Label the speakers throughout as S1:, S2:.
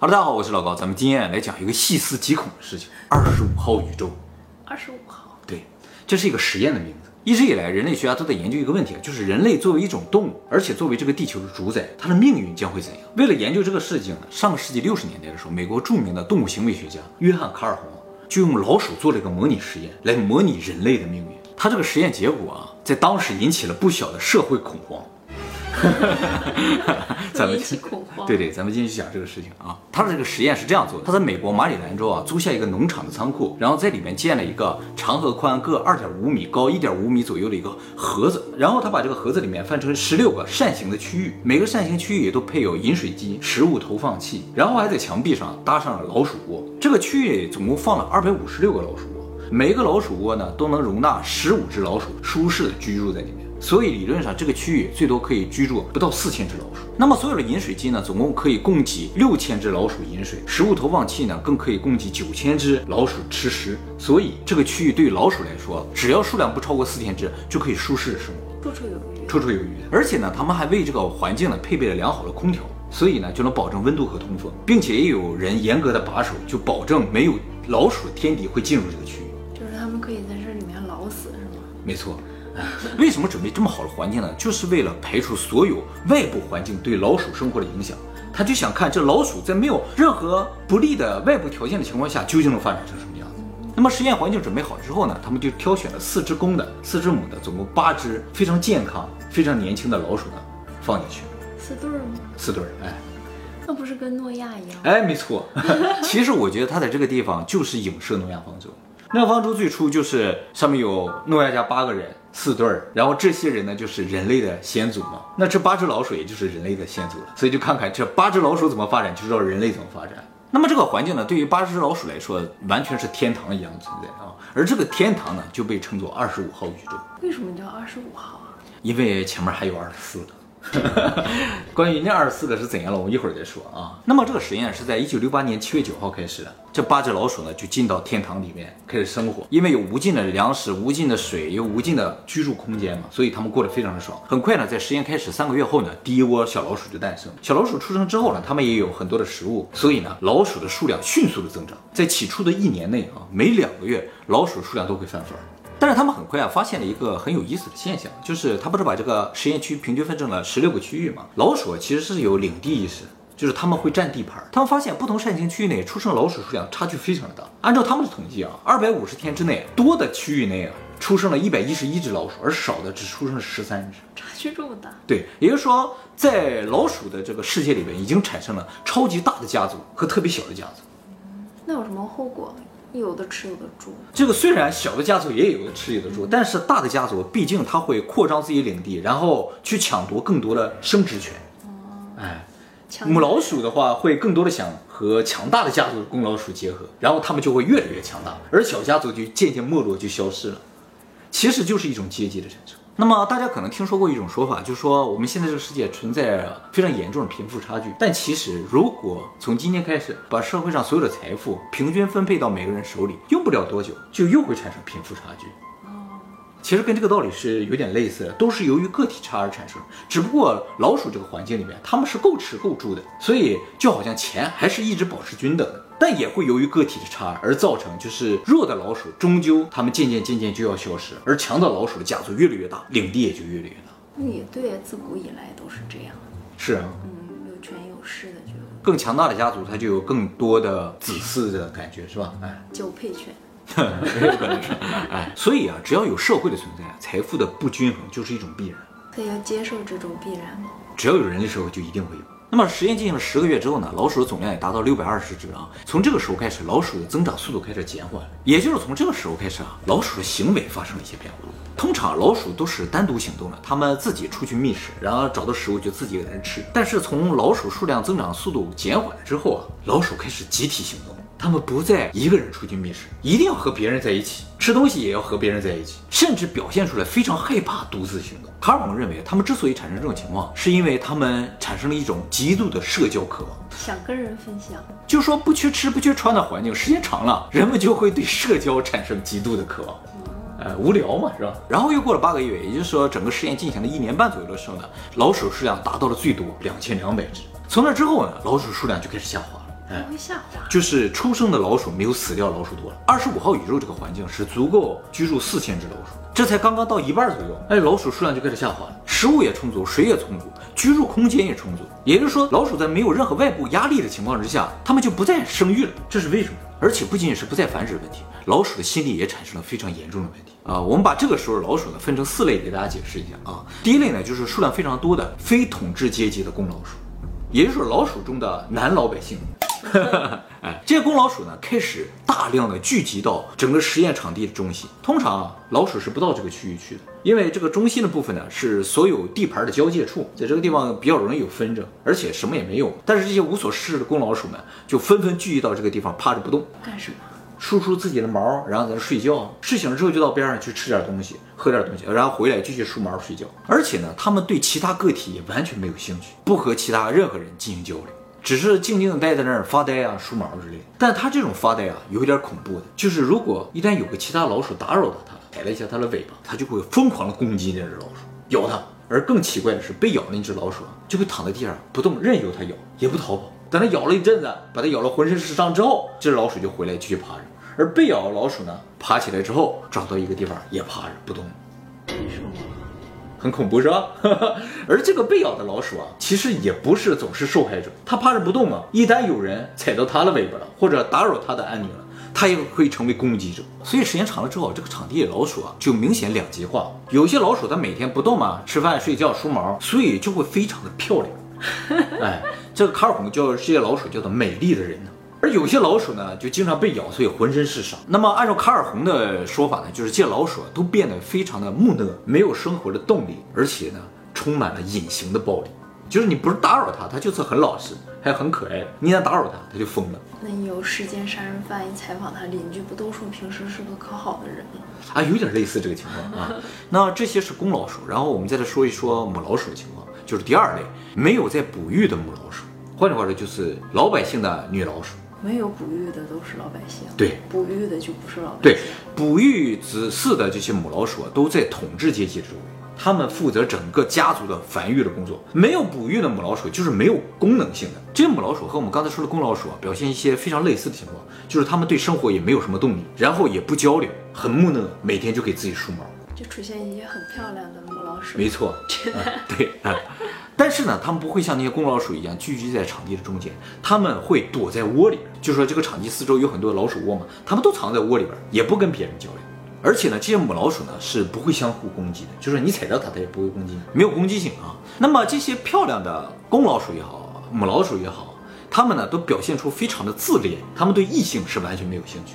S1: 哈喽，大家好，我是老高，咱们今天来讲一个细思极恐的事情——二十五号宇宙。
S2: 二十五号，
S1: 对，这是一个实验的名字。一直以来，人类学家都在研究一个问题，就是人类作为一种动物，而且作为这个地球的主宰，它的命运将会怎样？为了研究这个事情呢，上个世纪六十年代的时候，美国著名的动物行为学家约翰卡尔洪就用老鼠做了一个模拟实验，来模拟人类的命运。他这个实验结果啊，在当时引起了不小的社会恐慌。
S2: 咱们引起恐慌。
S1: 对对，咱们今天去讲这个事情啊。他的这个实验是这样做的：他在美国马里兰州啊租下一个农场的仓库，然后在里面建了一个长和宽各二点五米、高一点五米左右的一个盒子。然后他把这个盒子里面分成十六个扇形的区域，每个扇形区域也都配有饮水机、食物投放器，然后还在墙壁上搭上了老鼠窝。这个区域里总共放了二百五十六个老鼠窝，每个老鼠窝呢都能容纳十五只老鼠舒适的居住在里面。所以理论上，这个区域最多可以居住不到四千只老鼠。那么所有的饮水机呢，总共可以供给六千只老鼠饮水；食物投放器呢，更可以供给九千只老鼠吃食。所以这个区域对于老鼠来说，只要数量不超过四千只，就可以舒适的生
S2: 活，绰绰有余。
S1: 绰绰有余。而且呢，他们还为这个环境呢配备了良好的空调，所以呢就能保证温度和通风，并且也有人严格的把守，就保证没有老鼠天敌会进入这个区域。
S2: 就是他们可以在这里面老死，是吗？
S1: 没错。为什么准备这么好的环境呢？就是为了排除所有外部环境对老鼠生活的影响。他就想看这老鼠在没有任何不利的外部条件的情况下，究竟能发展成什么样子。那么实验环境准备好之后呢，他们就挑选了四只公的、四只母的，总共八只非常健康、非常年轻的老鼠呢，放进去。
S2: 四对儿吗？
S1: 四对儿，哎，
S2: 那不是跟诺亚一样？
S1: 哎，没错。其实我觉得他在这个地方就是影射诺亚方舟。诺亚方舟最初就是上面有诺亚家八个人。四对儿，然后这些人呢，就是人类的先祖嘛。那这八只老鼠也就是人类的先祖了。所以就看看这八只老鼠怎么发展，就知道人类怎么发展。那么这个环境呢，对于八只老鼠来说，完全是天堂一样的存在啊。而这个天堂呢，就被称作二十五号宇宙。
S2: 为什么叫二十五号啊？
S1: 因为前面还有二十四个。关于那二十四个是怎样了，我们一会儿再说啊。那么这个实验是在一九六八年七月九号开始的，这八只老鼠呢就进到天堂里面开始生活，因为有无尽的粮食、无尽的水、有无尽的居住空间嘛，所以他们过得非常的爽。很快呢，在实验开始三个月后呢，第一窝小老鼠就诞生。小老鼠出生之后呢，它们也有很多的食物，所以呢，老鼠的数量迅速的增长。在起初的一年内啊，每两个月老鼠数量都会翻番。但是他们很快啊发现了一个很有意思的现象，就是他不是把这个实验区平均分成了十六个区域吗？老鼠其实是有领地意识，就是他们会占地盘。他们发现不同扇形区域内出生老鼠数量差距非常的大。按照他们的统计啊，二百五十天之内，多的区域内啊出生了一百一十一只老鼠，而少的只出生了十三只，
S2: 差距这么大？
S1: 对，也就是说，在老鼠的这个世界里边，已经产生了超级大的家族和特别小的家族。
S2: 那有什么后果？有的吃有的住，
S1: 这个虽然小的家族也有的吃有的住，但是大的家族毕竟它会扩张自己领地，然后去抢夺更多的生殖权。哦，哎，母老鼠的话会更多的想和强大的家族的公老鼠结合，然后它们就会越来越强大，而小家族就渐渐没落就消失了。其实就是一种阶级的产生。那么大家可能听说过一种说法，就是说我们现在这个世界存在非常严重的贫富差距。但其实如果从今天开始把社会上所有的财富平均分配到每个人手里，用不了多久就又会产生贫富差距。其实跟这个道理是有点类似的，都是由于个体差而产生。只不过老鼠这个环境里面，他们是够吃够住的，所以就好像钱还是一直保持均等的。但也会由于个体的差而造成，就是弱的老鼠终究它们渐渐渐渐就要消失，而强的老鼠的家族越来越大，领地也就越来越大。
S2: 那也对，自古以来都是这样。
S1: 是啊，
S2: 嗯，有权有势的就
S1: 更强大的家族，它就有更多的子嗣的感觉，是吧？
S2: 哎，交配权。
S1: 有可能是，哎，所以啊，只要有社会的存在，财富的不均衡就是一种必然。
S2: 可以要接受这种必然吗？
S1: 只要有人的社会，就一定会有。那么实验进行了十个月之后呢，老鼠的总量也达到六百二十只啊。从这个时候开始，老鼠的增长速度开始减缓，也就是从这个时候开始啊，老鼠的行为发生了一些变化。通常老鼠都是单独行动的，它们自己出去觅食，然后找到食物就自己给人吃。但是从老鼠数量增长速度减缓了之后啊，老鼠开始集体行动。他们不再一个人出去觅食，一定要和别人在一起吃东西，也要和别人在一起，甚至表现出来非常害怕独自行动。卡尔蒙认为，他们之所以产生这种情况，是因为他们产生了一种极度的社交渴望，
S2: 想跟人分享。
S1: 就说不缺吃不缺穿的环境，时间长了，人们就会对社交产生极度的渴望。呃，无聊嘛，是吧？然后又过了八个月，也就是说，整个实验进行了一年半左右的时候呢，老鼠数量达到了最多两千两百只。从那之后呢，老鼠数量就开始下滑。
S2: 它会下滑。
S1: 就是出生的老鼠没有死掉老鼠多了。二十五号宇宙这个环境是足够居住四千只老鼠，这才刚刚到一半左右，哎，老鼠数量就开始下滑了，食物也充足，水也充足，居住空间也充足。也就是说，老鼠在没有任何外部压力的情况之下，它们就不再生育了。这是为什么？而且不仅仅是不再繁殖的问题，老鼠的心理也产生了非常严重的问题啊。我们把这个时候老鼠呢分成四类，给大家解释一下啊。第一类呢，就是数量非常多的非统治阶级的公老鼠，也就是老鼠中的男老百姓。哎，这些公老鼠呢，开始大量的聚集到整个实验场地的中心。通常啊，老鼠是不到这个区域去的，因为这个中心的部分呢，是所有地盘的交界处，在这个地方比较容易有纷争，而且什么也没有。但是这些无所事事的公老鼠们，就纷纷聚集到这个地方，趴着不动，
S2: 干什么？
S1: 梳梳自己的毛，然后在那睡觉。睡醒了之后，就到边上去吃点东西，喝点东西，然后回来继续梳毛睡觉。而且呢，他们对其他个体也完全没有兴趣，不和其他任何人进行交流。只是静静的待在那儿发呆啊，梳毛之类的。但他这种发呆啊，有一点恐怖的，就是如果一旦有个其他老鼠打扰到他，踩了一下他的尾巴，他就会疯狂的攻击那只老鼠，咬它。而更奇怪的是，被咬那只老鼠啊，就会躺在地上不动，任由它咬，也不逃跑。等它咬了一阵子，把它咬了浑身是伤之后，这只老鼠就回来继续趴着。而被咬的老鼠呢，爬起来之后，找到一个地方也趴着不动。很恐怖是吧？而这个被咬的老鼠啊，其实也不是总是受害者，它趴着不动啊。一旦有人踩到它的尾巴了，或者打扰它的安宁了，它也会成为攻击者。所以时间长了之后，这个场地里老鼠啊就明显两极化。有些老鼠它每天不动嘛，吃饭、睡觉、梳毛，所以就会非常的漂亮。哎，这个卡尔洪叫这些老鼠叫做美丽的人呢。而有些老鼠呢，就经常被咬，所以浑身是伤。那么按照卡尔洪的说法呢，就是这些老鼠都变得非常的木讷，没有生活的动力，而且呢，充满了隐形的暴力。就是你不是打扰它，它就是很老实，还很可爱。你一旦打扰它，它就疯了。
S2: 那你有时间杀人犯一采访他，邻居不都说平时是个可好的人吗？
S1: 啊，有点类似这个情况啊。那这些是公老鼠，然后我们再来说一说母老鼠的情况，就是第二类没有在哺育的母老鼠。换句话说，就是老百姓的女老鼠。
S2: 没有哺育的都是老百姓，
S1: 对，
S2: 哺育的就不是老百姓。
S1: 对，哺育子嗣的这些母老鼠啊，都在统治阶级之中，他们负责整个家族的繁育的工作。没有哺育的母老鼠就是没有功能性的。这些母老鼠和我们刚才说的公老鼠啊，表现一些非常类似的情况，就是他们对生活也没有什么动力，然后也不交流，很木讷，每天就给自己梳毛。
S2: 就出现一些很漂亮的母老鼠。
S1: 没错，对啊。但是呢，它们不会像那些公老鼠一样聚集在场地的中间，他们会躲在窝里边。就说这个场地四周有很多老鼠窝嘛，它们都藏在窝里边，也不跟别人交流。而且呢，这些母老鼠呢是不会相互攻击的，就是你踩到它，它也不会攻击你，没有攻击性啊。那么这些漂亮的公老鼠也好，母老鼠也好，它们呢都表现出非常的自恋，它们对异性是完全没有兴趣，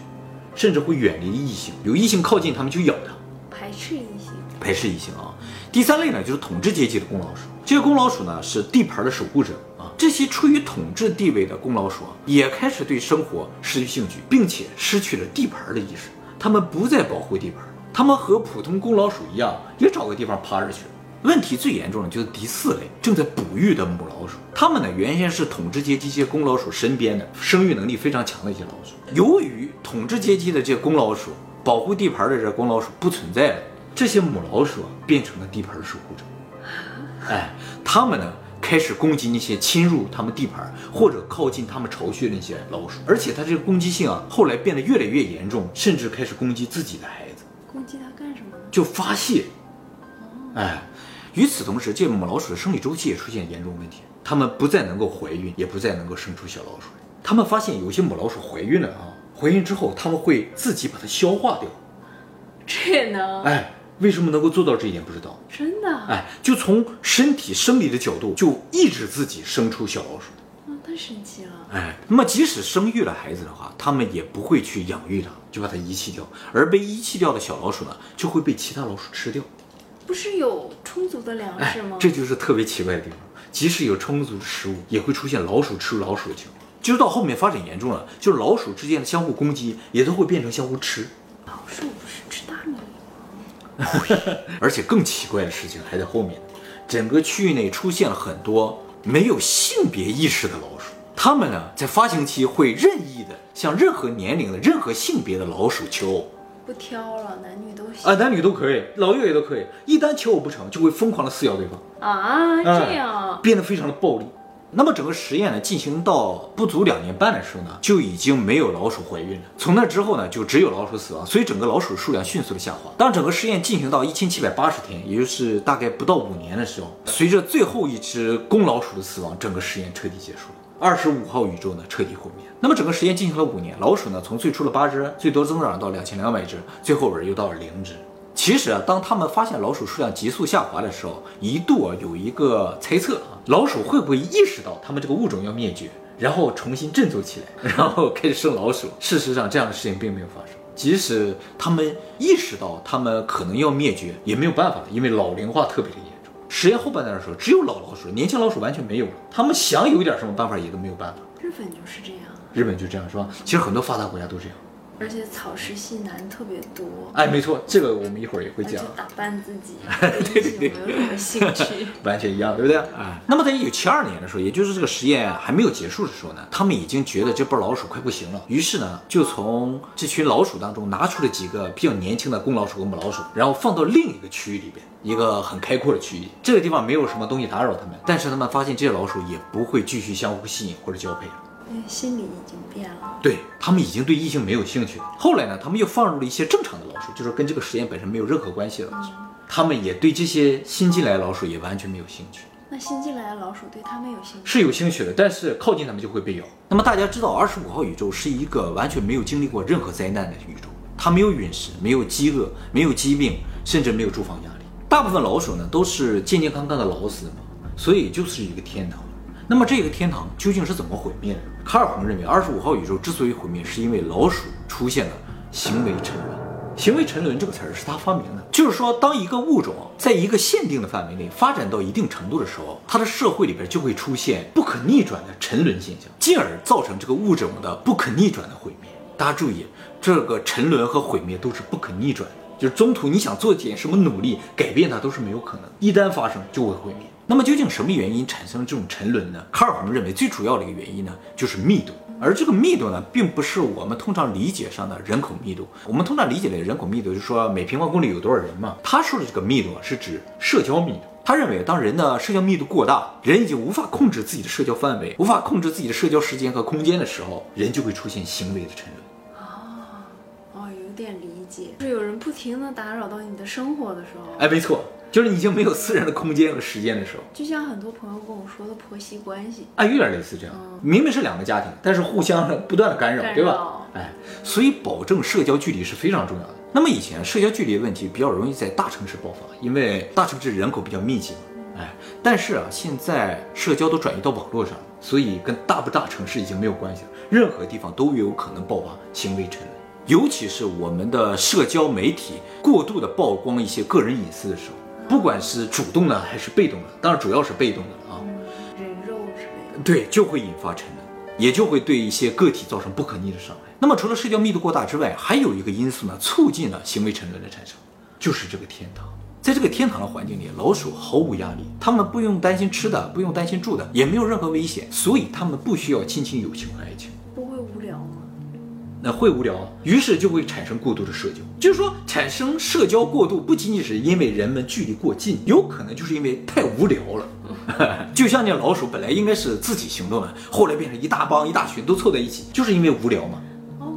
S1: 甚至会远离异性，有异性靠近，它们就咬它，
S2: 排斥异性，
S1: 排斥异性啊。第三类呢就是统治阶级的公老鼠。这些公老鼠呢是地盘的守护者啊，这些处于统治地位的公老鼠，也开始对生活失去兴趣，并且失去了地盘的意识。他们不再保护地盘，他们和普通公老鼠一样，也找个地方趴着去了。问题最严重的就是第四类正在哺育的母老鼠，它们呢原先是统治阶级这些公老鼠身边的生育能力非常强的一些老鼠，由于统治阶级的这些公老鼠保护地盘的这公老鼠不存在了，这些母老鼠变成了地盘守护者。哎，他们呢开始攻击那些侵入他们地盘或者靠近他们巢穴的那些老鼠，而且它这个攻击性啊，后来变得越来越严重，甚至开始攻击自己的孩子。
S2: 攻击它干什么？
S1: 就发泄。哎，与此同时，这母老鼠的生理周期也出现严重问题，它们不再能够怀孕，也不再能够生出小老鼠。他们发现有些母老鼠怀孕了啊，怀孕之后他们会自己把它消化掉。
S2: 这也能？
S1: 哎。为什么能够做到这一点不知道，
S2: 真的，
S1: 哎，就从身体生理的角度，就抑制自己生出小老鼠
S2: 啊，太神奇了，
S1: 哎，那么即使生育了孩子的话，他们也不会去养育它，就把它遗弃掉，而被遗弃掉的小老鼠呢，就会被其他老鼠吃掉，
S2: 不是有充足的粮食吗？
S1: 这就是特别奇怪的地方，即使有充足的食物，也会出现老鼠吃老鼠的情况，就是到后面发展严重了，就是老鼠之间的相互攻击，也都会变成相互吃。
S2: 老鼠不是吃大米吗？
S1: 而且更奇怪的事情还在后面，整个区域内出现了很多没有性别意识的老鼠，它们呢在发情期会任意的向任何年龄的、任何性别的老鼠求偶，
S2: 不挑了，男女都行
S1: 啊，男女都可以，老幼也都可以，一旦求偶不成，就会疯狂的撕咬对方
S2: 啊，这样
S1: 变得非常的暴力。那么整个实验呢，进行到不足两年半的时候呢，就已经没有老鼠怀孕了。从那之后呢，就只有老鼠死亡，所以整个老鼠数量迅速的下滑。当整个实验进行到一千七百八十天，也就是大概不到五年的时候，随着最后一只公老鼠的死亡，整个实验彻底结束了。二十五号宇宙呢彻底毁灭。那么整个实验进行了五年，老鼠呢从最初的八只，最多增长到两千两百只，最后边又到了零只。其实啊，当他们发现老鼠数量急速下滑的时候，一度啊有一个猜测啊，老鼠会不会意识到他们这个物种要灭绝，然后重新振作起来，然后开始生老鼠？事实上，这样的事情并没有发生。即使他们意识到他们可能要灭绝，也没有办法了，因为老龄化特别的严重。实验后半段的时候，只有老老鼠，年轻老鼠完全没有了。他们想有一点什么办法，也都没有办法。
S2: 日本就是这样，
S1: 日本就这样是吧？其实很多发达国家都这样。
S2: 而且草食系男特别多，
S1: 哎，没错，这个我们一会儿也会讲。
S2: 打扮自己，对对对，没有什么兴趣，
S1: 完全一样，对不对？哎，那么在一九七二年的时候，也就是这个实验还没有结束的时候呢，他们已经觉得这波老鼠快不行了，于是呢，就从这群老鼠当中拿出了几个比较年轻的公老鼠和母老鼠，然后放到另一个区域里边，一个很开阔的区域，这个地方没有什么东西打扰他们，但是他们发现这些老鼠也不会继续相互吸引或者交配了。
S2: 心理已经变了，
S1: 对他们已经对异性没有兴趣了。后来呢，他们又放入了一些正常的老鼠，就是跟这个实验本身没有任何关系的老鼠，他们也对这些新进来的老鼠也完全没有兴趣。
S2: 那新进来的老鼠对他们有兴趣？
S1: 是有兴趣的，但是靠近他们就会被咬。那么大家知道，二十五号宇宙是一个完全没有经历过任何灾难的宇宙，它没有陨石，没有饥饿，没有疾病，甚至没有住房压力。大部分老鼠呢都是健健康康的老死嘛，所以就是一个天堂。那么这个天堂究竟是怎么毁灭的？卡尔洪认为，二十五号宇宙之所以毁灭，是因为老鼠出现了行为沉沦。行为沉沦这个词儿是他发明的，就是说，当一个物种在一个限定的范围内发展到一定程度的时候，它的社会里边就会出现不可逆转的沉沦现象，进而造成这个物种的不可逆转的毁灭。大家注意，这个沉沦和毁灭都是不可逆转的，就是中途你想做点什么努力改变它都是没有可能，一旦发生就会毁灭。那么究竟什么原因产生了这种沉沦呢？卡尔洪认为最主要的一个原因呢，就是密度。而这个密度呢，并不是我们通常理解上的人口密度。我们通常理解的人口密度，就是说每平方公里有多少人嘛。他说的这个密度啊，是指社交密度。他认为，当人的社交密度过大，人已经无法控制自己的社交范围，无法控制自己的社交时间和空间的时候，人就会出现行为的沉沦。
S2: 哦，哦，有点理解。是有人不停的打扰到你的生活的时候。
S1: 哎，没错。就是已经没有私人的空间和时间的时候，
S2: 就像很多朋友跟我说的婆媳关系，
S1: 啊，有点类似这样。明明是两个家庭，但是互相不断的干扰，对吧？哎，所以保证社交距离是非常重要的。那么以前社交距离的问题比较容易在大城市爆发，因为大城市人口比较密集嘛。哎，但是啊，现在社交都转移到网络上了，所以跟大不大城市已经没有关系了。任何地方都有可能爆发行为沉沦，尤其是我们的社交媒体过度的曝光一些个人隐私的时候。不管是主动的还是被动的，当然主要是被动的啊，
S2: 人肉之类的，
S1: 对，就会引发沉沦，也就会对一些个体造成不可逆的伤害。那么除了社交密度过大之外，还有一个因素呢，促进了行为沉沦的产生，就是这个天堂。在这个天堂的环境里，老鼠毫无压力，它们不用担心吃的，不用担心住的，也没有任何危险，所以它们不需要亲情、友情和爱情。那会无聊，于是就会产生过度的社交。就是说，产生社交过度不仅仅是因为人们距离过近，有可能就是因为太无聊了。就像那老鼠本来应该是自己行动的，后来变成一大帮一大群都凑在一起，就是因为无聊嘛。哦。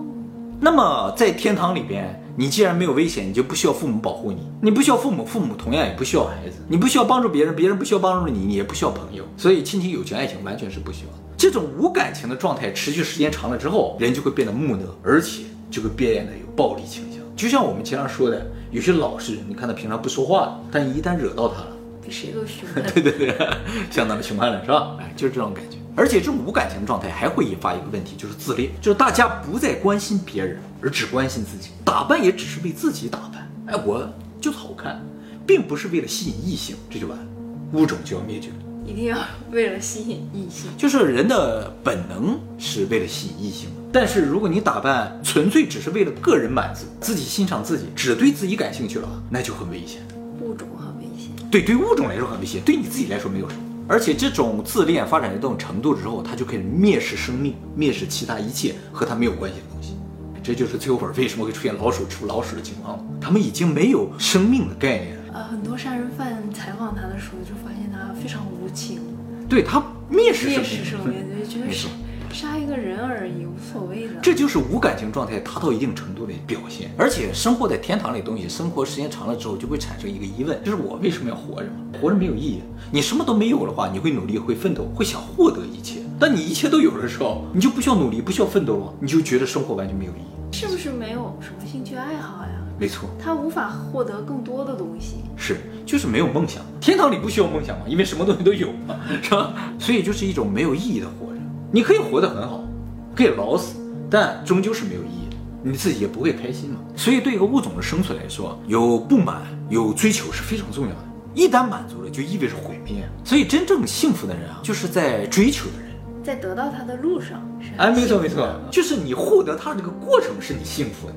S1: 那么在天堂里边，你既然没有危险，你就不需要父母保护你，你不需要父母，父母同样也不需要孩子，你不需要帮助别人，别人不需要帮助你，你也不需要朋友，所以亲情、友情、爱情完全是不需要。这种无感情的状态持续时间长了之后，人就会变得木讷，而且就会变得有暴力倾向。就像我们经常说的，有些老实人，你看他平常不说话，但一旦惹到他了，
S2: 比谁都凶。
S1: 对对对，相当的凶悍了，是吧？哎，就是这种感觉。而且这种无感情的状态还会引发一个问题，就是自恋，就是大家不再关心别人，而只关心自己，打扮也只是为自己打扮。哎，我就是好看，并不是为了吸引异性，这就完了，物种就要灭绝了。
S2: 一定要为了吸引异性，
S1: 就是人的本能是为了吸引异性。但是如果你打扮纯粹只是为了个人满足，自己欣赏自己，只对自己感兴趣了，那就很危险。
S2: 物种很危险，
S1: 对，对物种来说很危险，对你自己来说没有什么。而且这种自恋发展到这种程度之后，他就可以蔑视生命，蔑视其他一切和他没有关系的东西。这就是最后本为什么会出现老鼠吃老鼠的情况，他们已经没有生命的概念。
S2: 呃，很多杀人犯采访他的时候就发现他非常无情，
S1: 对他蔑视
S2: 蔑
S1: 生
S2: 命，就觉得
S1: 没错
S2: 杀杀一个人而已，无所谓的。
S1: 这就是无感情状态达到一定程度的表现。而且生活在天堂里的东西，生活时间长了之后，就会产生一个疑问，就是我为什么要活着嘛？活着没有意义。你什么都没有的话，你会努力，会奋斗，会想获得一切。当你一切都有的时候，你就不需要努力，不需要奋斗了，你就觉得生活完全没有意义。
S2: 是不是没有什么兴趣爱好呀？
S1: 没错，
S2: 他无法获得更多的东西。
S1: 是就是没有梦想。天堂里不需要梦想嘛，因为什么东西都有嘛，是吧？所以就是一种没有意义的活着。你可以活得很好，可以老死，但终究是没有意义的，你自己也不会开心嘛。所以对一个物种的生存来说，有不满、有追求是非常重要的。一旦满足了，就意味着毁灭。所以真正幸福的人啊，就是在追求的人。
S2: 在得到他的路上，是
S1: 哎，没错没错，就是你获得它这个过程是你幸福的。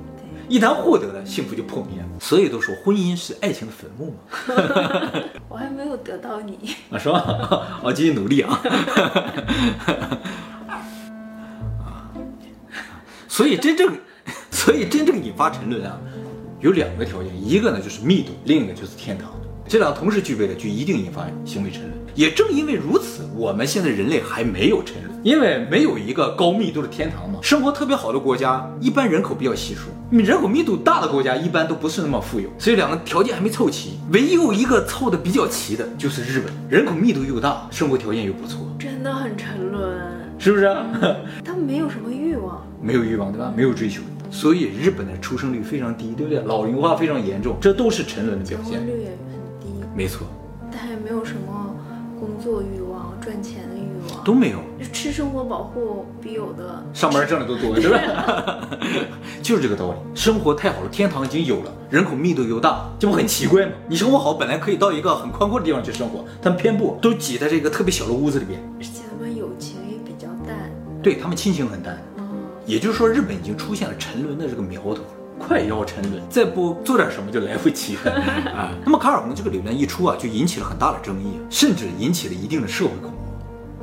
S2: 对，
S1: 一旦获得了，幸福就破灭了。所以都说婚姻是爱情的坟墓嘛，
S2: 我还没有得到你。
S1: 啊，是吧？我 继续努力 啊。所以真正，所以真正引发沉沦啊，有两个条件，一个呢就是密度，另一个就是天堂。这两个同时具备了，就一定引发行为沉沦。也正因为如此，我们现在人类还没有沉沦，因为没有一个高密度的天堂嘛。生活特别好的国家，一般人口比较稀疏，人口密度大的国家一般都不是那么富有，所以两个条件还没凑齐。唯一有一个凑的比较齐的就是日本，人口密度又大，生活条件又不错，
S2: 真的很沉沦，
S1: 是不是？
S2: 他们没有什么欲望。
S1: 没有欲望，对吧？没有追求，所以日本的出生率非常低，对不对？老龄化非常严重，这都是沉沦的
S2: 结
S1: 表现。没错，
S2: 但也没有什么工作欲望、赚钱的欲望，
S1: 都没有。
S2: 就吃生活保护比有的
S1: 上班挣的都多，对吧？就是这个道理。生活太好了，天堂已经有了，人口密度又大，这不很奇怪吗？你生活好，本来可以到一个很宽阔的地方去生活，但偏不，都挤在这个特别小的屋子里边。
S2: 而且他们友情也比较淡。
S1: 对他们亲情很淡，
S2: 嗯，
S1: 也就是说，日本已经出现了沉沦的这个苗头，快要沉沦，再不做点什么就来不及了 啊。那么卡尔洪这个理论一出啊，就引起了很大的争议，甚至引起了一定的社会恐慌。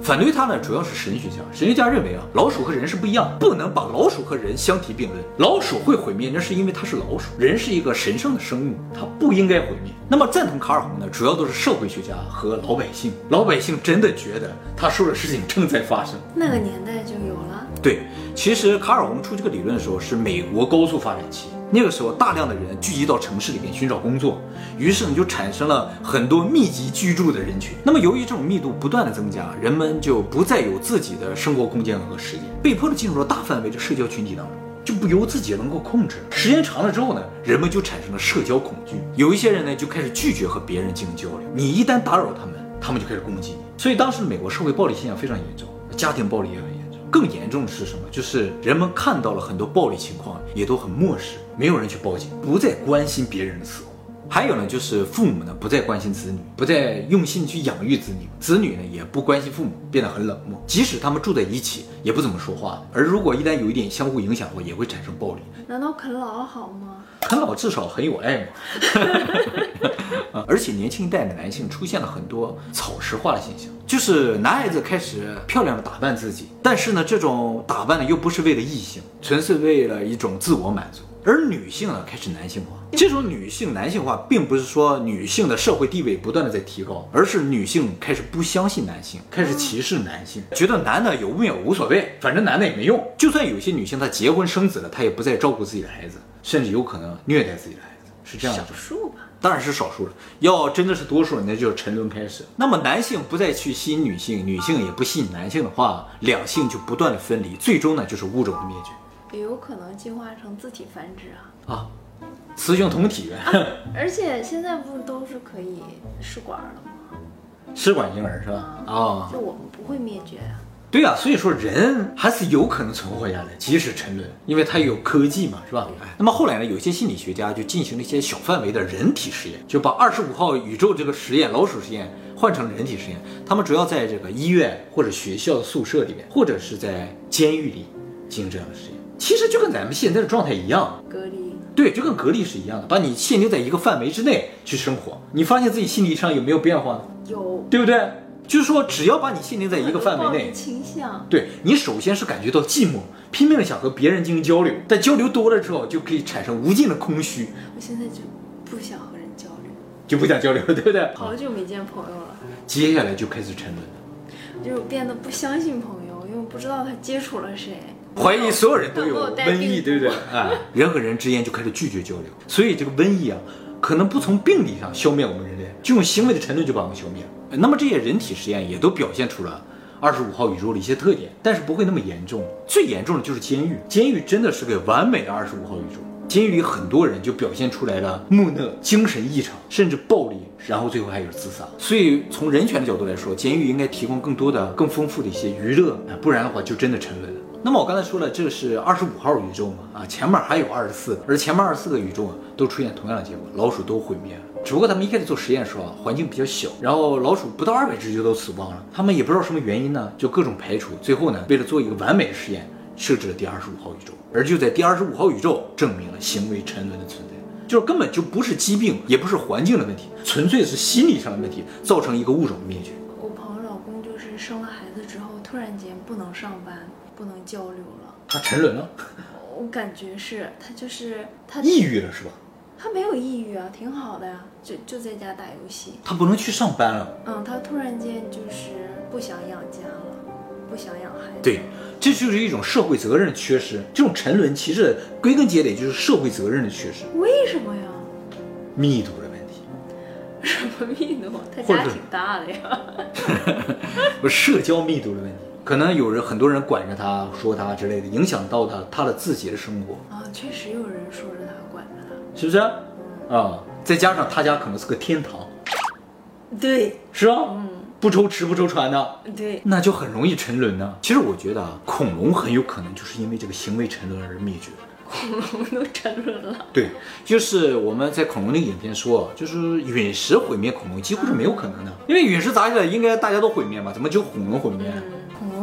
S1: 反对他呢，主要是神学家。神学家认为啊，老鼠和人是不一样，不能把老鼠和人相提并论。老鼠会毁灭，那是因为它是老鼠；人是一个神圣的生物，它不应该毁灭。那么赞同卡尔洪呢，主要都是社会学家和老百姓。老百姓真的觉得他说的事情正在发生。
S2: 那个年代就有了。
S1: 对，其实卡尔洪出这个理论的时候是美国高速发展期，那个时候大量的人聚集到城市里面寻找工作，于是呢就产生了很多密集居住的人群。那么由于这种密度不断的增加，人们就不再有自己的生活空间和时间，被迫的进入了大范围的社交群体当中。就不由自己能够控制。时间长了之后呢，人们就产生了社交恐惧，有一些人呢就开始拒绝和别人进行交流。你一旦打扰他们，他们就开始攻击你。所以当时美国社会暴力现象非常严重，家庭暴力也很严重。更严重的是什么？就是人们看到了很多暴力情况，也都很漠视，没有人去报警，不再关心别人的死。还有呢，就是父母呢不再关心子女，不再用心去养育子女，子女呢也不关心父母，变得很冷漠。即使他们住在一起，也不怎么说话。而如果一旦有一点相互影响的话，也会产生暴力。
S2: 难道啃老好吗？
S1: 啃老至少很有爱嘛。啊而且年轻一代的男性出现了很多草食化的现象，就是男孩子开始漂亮的打扮自己，但是呢，这种打扮呢又不是为了异性，纯粹为了一种自我满足。而女性呢开始男性化，这种女性男性化，并不是说女性的社会地位不断的在提高，而是女性开始不相信男性，开始歧视男性，觉得男的有没有无所谓，反正男的也没用。就算有些女性她结婚生子了，她也不再照顾自己的孩子，甚至有可能虐待自己的孩子，是这样的
S2: 少。数吧。
S1: 当然是少数了，要真的是多数，那就是沉沦开始。那么男性不再去吸引女性，女性也不吸引男性的话，两性就不断的分离，最终呢就是物种的灭绝
S2: 也有可能进化成自体繁殖啊。
S1: 啊，雌雄同体呗，
S2: 而且现在不都是可以试管了吗？
S1: 试管婴儿是吧？啊，
S2: 就我们不会灭绝啊。
S1: 对啊，所以说人还是有可能存活下来，即使沉沦，因为它有科技嘛，是吧？哎那么后来呢，有一些心理学家就进行了一些小范围的人体实验，就把二十五号宇宙这个实验老鼠实验换成了人体实验。他们主要在这个医院或者学校的宿舍里面，或者是在监狱里进行这样的实验。其实就跟咱们现在的状态一样，
S2: 隔离，
S1: 对，就跟隔离是一样的，把你限定在一个范围之内去生活。你发现自己心理上有没有变化呢？
S2: 有
S1: 对不对？就是说，只要把你限定在一个范围内，
S2: 倾向，
S1: 对你首先是感觉到寂寞，拼命的想和别人进行交流，但交流多了之后，就可以产生无尽的空虚，
S2: 我现在就不想和人交流，
S1: 就不想交流了，对不对？
S2: 好久没见朋友了。
S1: 接下来就开始沉沦了。
S2: 就变得不相信朋友，因为不知道他接触了谁。
S1: 怀疑所有人都有瘟疫，对不对？哎，人和人之间就开始拒绝交流，所以这个瘟疫啊，可能不从病理上消灭我们人类，就用行为的沉沦就把我们消灭了。那么这些人体实验也都表现出了二十五号宇宙的一些特点，但是不会那么严重。最严重的就是监狱，监狱真的是个完美的二十五号宇宙。监狱里很多人就表现出来了木讷、精神异常，甚至暴力，然后最后还有自杀。所以从人权的角度来说，监狱应该提供更多的、更丰富的一些娱乐，啊不然的话就真的沉沦了。那么我刚才说了，这是二十五号宇宙嘛，啊，前面还有二十四个，而前面二十四个宇宙啊，都出现同样的结果，老鼠都毁灭了。只不过他们一开始做实验的时候啊，环境比较小，然后老鼠不到二百只就都死亡了，他们也不知道什么原因呢，就各种排除，最后呢，为了做一个完美的实验，设置了第二十五号宇宙，而就在第二十五号宇宙证明了行为沉沦的存在。就是根本就不是疾病，也不是环境的问题，纯粹是心理上的问题，造成一个物种的灭绝。
S2: 我朋友老公就是生了孩子之后，突然间不能上班，不能交流了。
S1: 他沉沦了，
S2: 我感觉是他就是他
S1: 抑郁了是吧？
S2: 他没有抑郁啊，挺好的呀，就就在家打游戏。
S1: 他不能去上班了。
S2: 嗯，他突然间就是不想养家了，不想养孩子。
S1: 对，这就是一种社会责任的缺失。这种沉沦其实归根结底就是社会责任的缺失，
S2: 为什么呀？
S1: 密度的问题，
S2: 什么密度？他家挺大的呀。
S1: 不是社交密度的问题。可能有人很多人管着他，说他之类的，影响到他他的自己的生活，
S2: 啊，确实有人说着他，管着他。
S1: 是不是？啊，再加上他家可能是个天堂，
S2: 对，
S1: 是啊？
S2: 嗯，
S1: 不愁吃不愁穿的，
S2: 对，
S1: 那就很容易沉沦呢。其实我觉得啊，恐龙很有可能就是因为这个行为沉沦而灭绝。
S2: 恐龙都沉沦了。
S1: 对，就是我们在恐龙那个影片说，就是陨石毁灭恐龙几乎是没有可能的，因为陨石砸下来应该大家都毁灭嘛，怎么就恐龙毁灭？
S2: 嗯，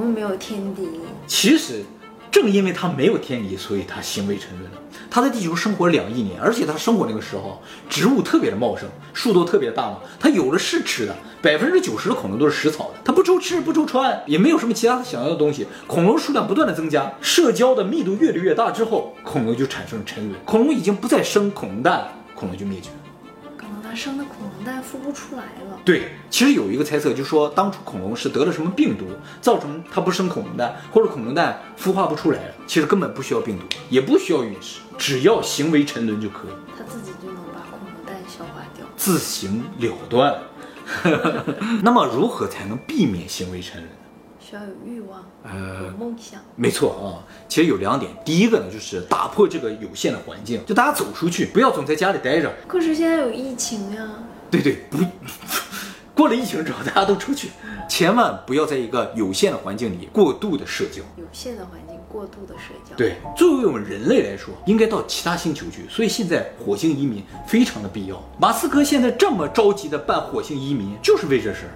S2: 没有天敌。
S1: 其实正因为它没有天敌，所以它行为沉沦了。它在地球生活两亿年，而且它生活那个时候植物特别的茂盛，树都特别大嘛，它有的是吃的，百分之九十的恐龙都是食草的，它不愁吃不愁穿，也没有什么其他想要的东西。恐龙数量不断的增加，社交的密度越来越大之后，恐龙就产生了沉沦，恐龙已经不再生恐龙蛋，恐龙就灭绝了。
S2: 生的恐龙蛋孵不出来了。
S1: 对，其实有一个猜测，就是说当初恐龙是得了什么病毒，造成它不生恐龙蛋，或者恐龙蛋孵化不出来了。其实根本不需要病毒，也不需要陨石，只要行为沉沦就可以，
S2: 它自己就能把恐龙蛋消化掉。
S1: 自行了断。那么如何才能避免行为沉沦呢？
S2: 需要有欲望，
S1: 呃
S2: 有梦想。
S1: 没错啊，其实有两点，第一个呢就是打破这个有限的环境，就大家走出去，不要总在家里待着。
S2: 可是现在有疫情呀，
S1: 对对，不，过了疫情之后大家都出去，千万不要在一个有限的环境里过度的社交。
S2: 有限的环境，过度的社交。，
S1: 对，作为我们人类来说，应该到其他星球去，所以现在火星移民非常的必要。马斯克现在这么着急的办火星移民，就是为这事儿。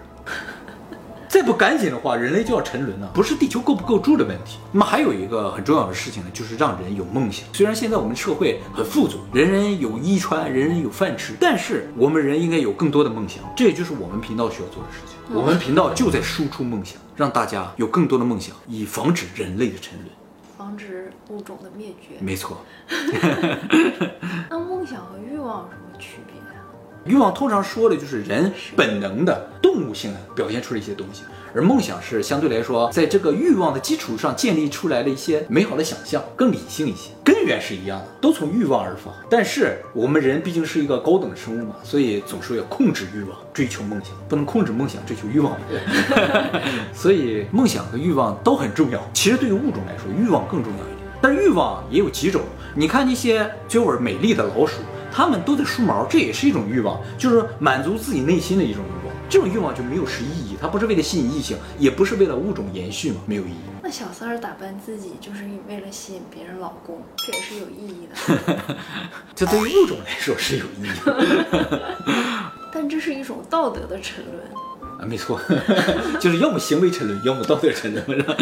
S1: 再不赶紧的话，人类就要沉沦了，不是地球够不够住的问题。那么还有一个很重要的事情呢，就是让人有梦想。虽然现在我们社会很富足，人人有衣穿，人人有饭吃，但是我们人应该有更多的梦想，这也就是我们频道需要做的事情。我们频道就在输出梦想，让大家有更多的梦想，以防止人类的沉沦。
S2: 防止物种的灭绝。
S1: 没错。
S2: 那梦想和欲望有什么区别呀？
S1: 欲望通常说的就是人本能的动物性的表现出的一些东西，而梦想是相对来说，在这个欲望的基础上建立出来的一些美好的想象，更理性一些。根源是一样的，都从欲望而发。但是我们人毕竟是一个高等生物嘛，所以总是要控制欲望，追求梦想，不能控制梦想，追求欲望。所以梦想和欲望都很重要。其实对于物种来说，欲望更重要一点。但是欲望也有几种，你看那些追尾美丽的老鼠，它们都在梳毛，这也是一种欲望，就是满足自己内心的一种欲望。这种欲望就没有实意义，它不是为了吸引异性，也不是为了物种延续嘛，没有意义。
S2: 那小三儿打扮自己就是为了吸引别人老公，这也是有意义的。
S1: 这对于物种来说是有意义的
S2: 但这是一种道德的沉沦。
S1: 啊，没错，就是要么行为沉沦，要么道德沉沦，是吧？